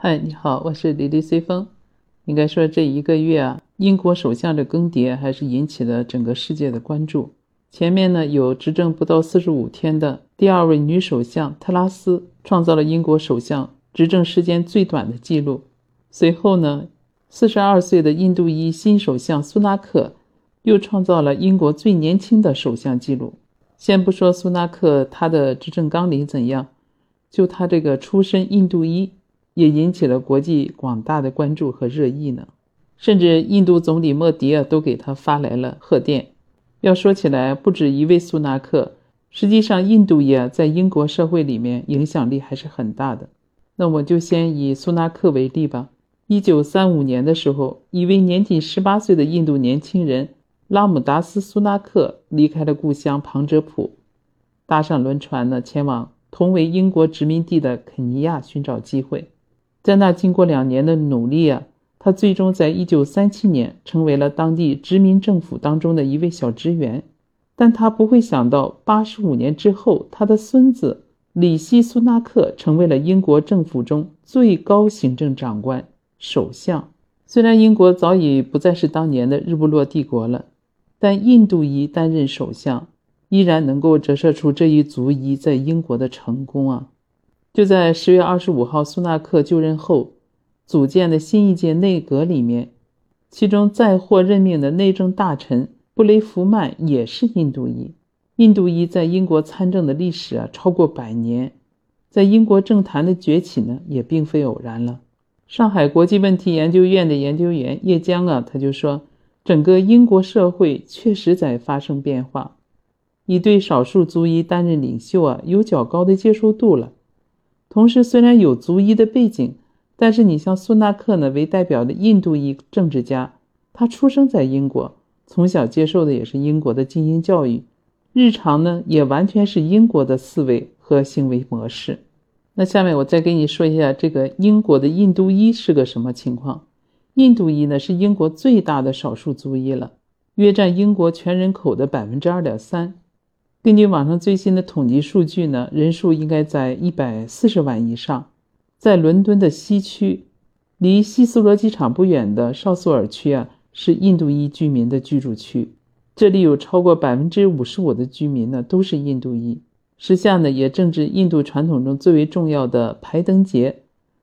嗨，你好，我是李丽随风。应该说，这一个月啊，英国首相的更迭还是引起了整个世界的关注。前面呢，有执政不到四十五天的第二位女首相特拉斯，创造了英国首相执政时间最短的记录。随后呢，四十二岁的印度裔新首相苏纳克又创造了英国最年轻的首相记录。先不说苏纳克他的执政纲领怎样，就他这个出身印度裔。也引起了国际广大的关注和热议呢，甚至印度总理莫迪啊都给他发来了贺电。要说起来，不止一位苏纳克，实际上印度也在英国社会里面影响力还是很大的。那我就先以苏纳克为例吧。一九三五年的时候，一位年仅十八岁的印度年轻人拉姆达斯·苏纳克离开了故乡旁遮普，搭上轮船呢，前往同为英国殖民地的肯尼亚寻找机会。在那经过两年的努力啊，他最终在一九三七年成为了当地殖民政府当中的一位小职员。但他不会想到，八十五年之后，他的孙子里希·苏纳克成为了英国政府中最高行政长官——首相。虽然英国早已不再是当年的日不落帝国了，但印度裔担任首相，依然能够折射出这一族裔在英国的成功啊。就在十月二十五号，苏纳克就任后组建的新一届内阁里面，其中再获任命的内政大臣布雷弗曼也是印度裔。印度裔在英国参政的历史啊超过百年，在英国政坛的崛起呢也并非偶然了。上海国际问题研究院的研究员叶江啊，他就说，整个英国社会确实在发生变化，已对少数族裔担任领袖啊有较高的接受度了。同时，虽然有族裔的背景，但是你像苏纳克呢为代表的印度裔政治家，他出生在英国，从小接受的也是英国的精英教育，日常呢也完全是英国的思维和行为模式。那下面我再给你说一下这个英国的印度裔是个什么情况。印度裔呢是英国最大的少数族裔了，约占英国全人口的百分之二点三。根据网上最新的统计数据呢，人数应该在一百四十万以上。在伦敦的西区，离希斯罗机场不远的绍索尔区啊，是印度裔居民的居住区。这里有超过百分之五十五的居民呢都是印度裔。时下呢也正值印度传统中最为重要的排灯节，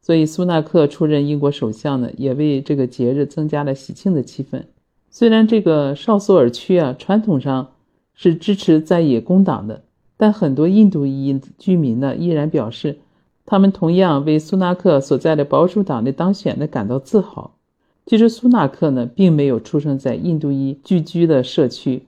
所以苏纳克出任英国首相呢，也为这个节日增加了喜庆的气氛。虽然这个绍索尔区啊，传统上。是支持在野工党的，但很多印度裔居民呢依然表示，他们同样为苏纳克所在的保守党的当选呢感到自豪。其实苏纳克呢并没有出生在印度裔聚居的社区，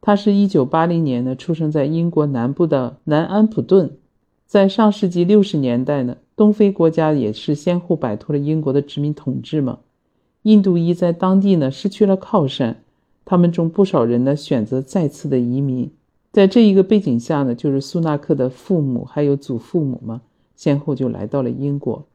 他是一九八零年呢出生在英国南部的南安普顿。在上世纪六十年代呢，东非国家也是先后摆脱了英国的殖民统治嘛，印度裔在当地呢失去了靠山。他们中不少人呢选择再次的移民，在这一个背景下呢，就是苏纳克的父母还有祖父母嘛，先后就来到了英国。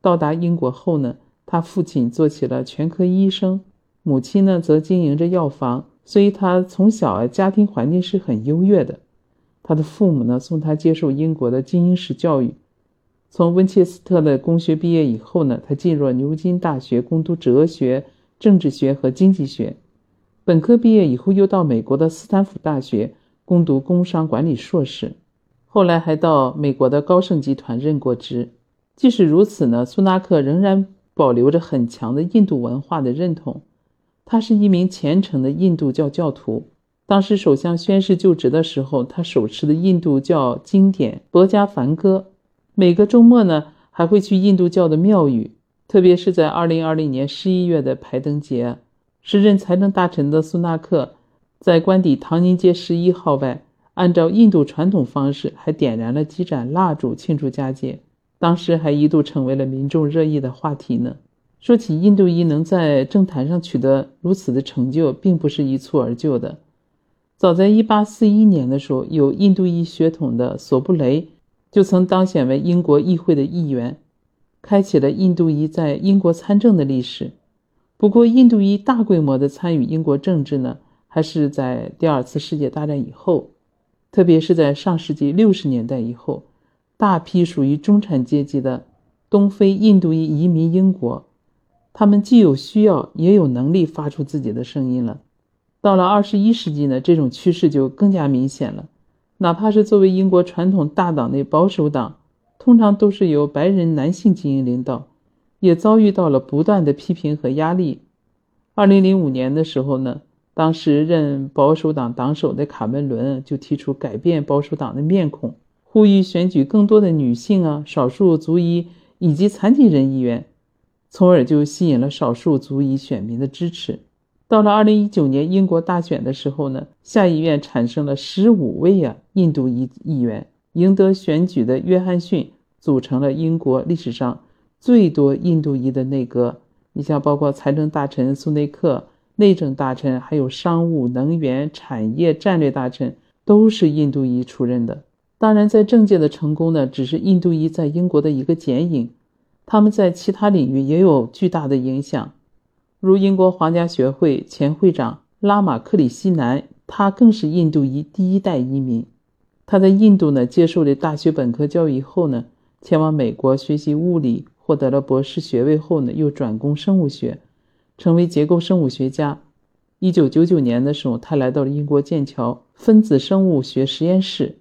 到达英国后呢，他父亲做起了全科医生，母亲呢则经营着药房，所以他从小啊家庭环境是很优越的。他的父母呢送他接受英国的精英式教育，从温切斯特的公学毕业以后呢，他进入了牛津大学攻读哲学、政治学和经济学。本科毕业以后，又到美国的斯坦福大学攻读工商管理硕士，后来还到美国的高盛集团任过职。即使如此呢，苏纳克仍然保留着很强的印度文化的认同。他是一名虔诚的印度教教徒。当时首相宣誓就职的时候，他手持的印度教经典《博加梵歌》。每个周末呢，还会去印度教的庙宇，特别是在2020年11月的排灯节。时任财政大臣的苏纳克，在官邸唐宁街十一号外，按照印度传统方式，还点燃了几盏蜡烛庆祝佳节。当时还一度成为了民众热议的话题呢。说起印度裔能在政坛上取得如此的成就，并不是一蹴而就的。早在1841年的时候，有印度裔血统的索布雷就曾当选为英国议会的议员，开启了印度裔在英国参政的历史。不过，印度裔大规模的参与英国政治呢，还是在第二次世界大战以后，特别是在上世纪六十年代以后，大批属于中产阶级的东非印度裔移民英国，他们既有需要，也有能力发出自己的声音了。到了二十一世纪呢，这种趋势就更加明显了。哪怕是作为英国传统大党的保守党，通常都是由白人男性精英领导，也遭遇到了不断的批评和压力。二零零五年的时候呢，当时任保守党党首的卡梅伦就提出改变保守党的面孔，呼吁选举更多的女性啊、少数族裔以及残疾人议员，从而就吸引了少数族裔选民的支持。到了二零一九年英国大选的时候呢，下议院产生了十五位啊印度裔议员，赢得选举的约翰逊组成了英国历史上最多印度裔的内阁。你像包括财政大臣苏内克、内政大臣，还有商务、能源、产业、战略大臣，都是印度裔出任的。当然，在政界的成功呢，只是印度裔在英国的一个剪影，他们在其他领域也有巨大的影响。如英国皇家学会前会长拉马克里希南，他更是印度裔第一代移民。他在印度呢接受了大学本科教育以后呢，前往美国学习物理，获得了博士学位后呢，又转攻生物学，成为结构生物学家。一九九九年的时候，他来到了英国剑桥分子生物学实验室。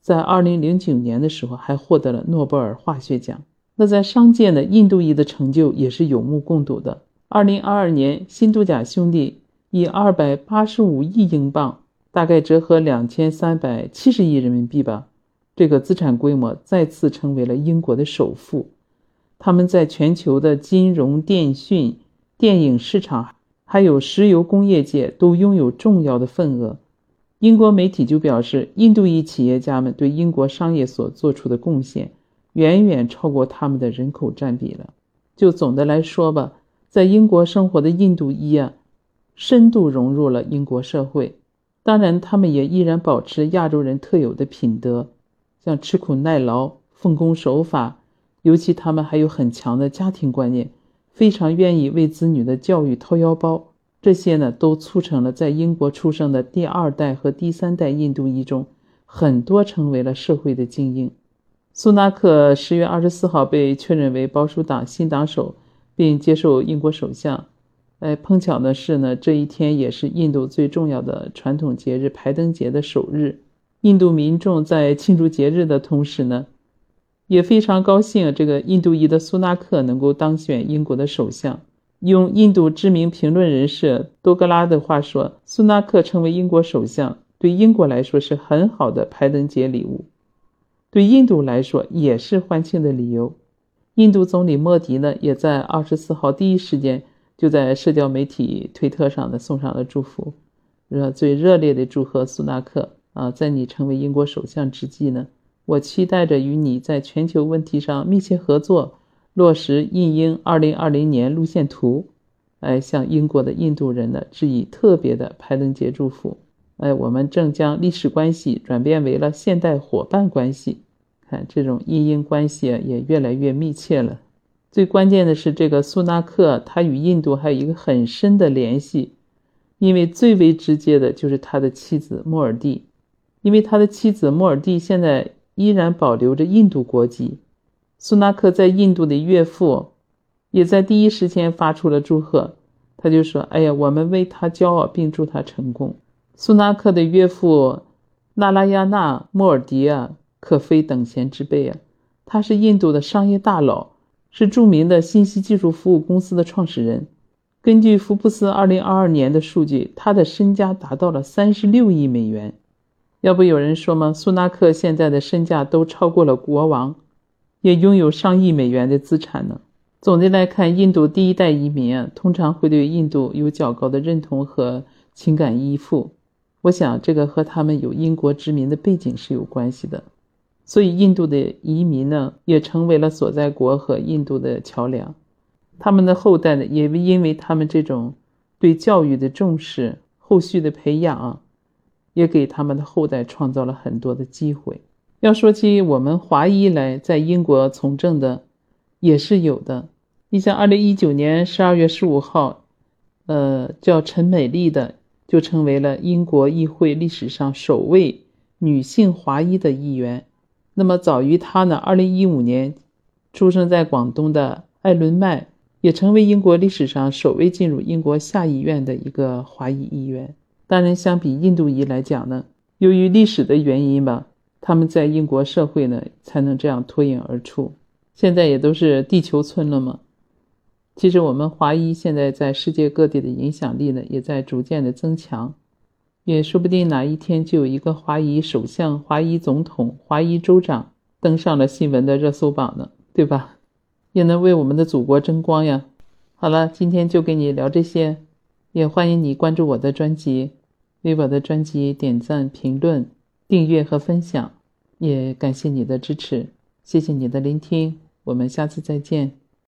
在二零零九年的时候，还获得了诺贝尔化学奖。那在商界呢，印度裔的成就也是有目共睹的。二零二二年，新度假兄弟以二百八十五亿英镑，大概折合两千三百七十亿人民币吧，这个资产规模再次成为了英国的首富。他们在全球的金融、电讯、电影市场，还有石油工业界都拥有重要的份额。英国媒体就表示，印度裔企业家们对英国商业所做出的贡献，远远超过他们的人口占比了。就总的来说吧。在英国生活的印度裔啊，深度融入了英国社会。当然，他们也依然保持亚洲人特有的品德，像吃苦耐劳、奉公守法。尤其他们还有很强的家庭观念，非常愿意为子女的教育掏腰包。这些呢，都促成了在英国出生的第二代和第三代印度裔中，很多成为了社会的精英。苏纳克十月二十四号被确认为保守党新党首。并接受英国首相。哎，碰巧的是呢，这一天也是印度最重要的传统节日排灯节的首日。印度民众在庆祝节日的同时呢，也非常高兴这个印度裔的苏纳克能够当选英国的首相。用印度知名评论人士多格拉的话说：“苏纳克成为英国首相，对英国来说是很好的排灯节礼物，对印度来说也是欢庆的理由。”印度总理莫迪呢，也在二十四号第一时间就在社交媒体推特上呢送上了祝福，热最热烈的祝贺苏纳克啊！在你成为英国首相之际呢，我期待着与你在全球问题上密切合作，落实印英二零二零年路线图，来向英国的印度人呢致以特别的排灯节祝福。哎，我们正将历史关系转变为了现代伙伴关系。看这种因因关系，也越来越密切了。最关键的是，这个苏纳克他与印度还有一个很深的联系，因为最为直接的就是他的妻子莫尔蒂，因为他的妻子莫尔蒂现在依然保留着印度国籍。苏纳克在印度的岳父也在第一时间发出了祝贺，他就说：“哎呀，我们为他骄傲，并祝他成功。”苏纳克的岳父纳拉亚纳莫尔迪啊。可非等闲之辈啊！他是印度的商业大佬，是著名的信息技术服务公司的创始人。根据福布斯二零二二年的数据，他的身家达到了三十六亿美元。要不有人说吗？苏纳克现在的身价都超过了国王，也拥有上亿美元的资产呢。总的来看，印度第一代移民啊，通常会对印度有较高的认同和情感依附。我想，这个和他们有英国殖民的背景是有关系的。所以，印度的移民呢，也成为了所在国和印度的桥梁。他们的后代呢，也因为他们这种对教育的重视，后续的培养，也给他们的后代创造了很多的机会。要说起我们华裔来在英国从政的，也是有的。你像二零一九年十二月十五号，呃，叫陈美丽的，就成为了英国议会历史上首位女性华裔的议员。那么早于她呢，二零一五年出生在广东的艾伦麦也成为英国历史上首位进入英国下议院的一个华裔议员。当然，相比印度裔来讲呢，由于历史的原因吧，他们在英国社会呢才能这样脱颖而出。现在也都是地球村了嘛。其实我们华裔现在在世界各地的影响力呢，也在逐渐的增强，也说不定哪一天就有一个华裔首相、华裔总统、华裔州长登上了新闻的热搜榜呢，对吧？也能为我们的祖国争光呀。好了，今天就跟你聊这些，也欢迎你关注我的专辑，为我的专辑点赞、评论、订阅和分享，也感谢你的支持，谢谢你的聆听，我们下次再见。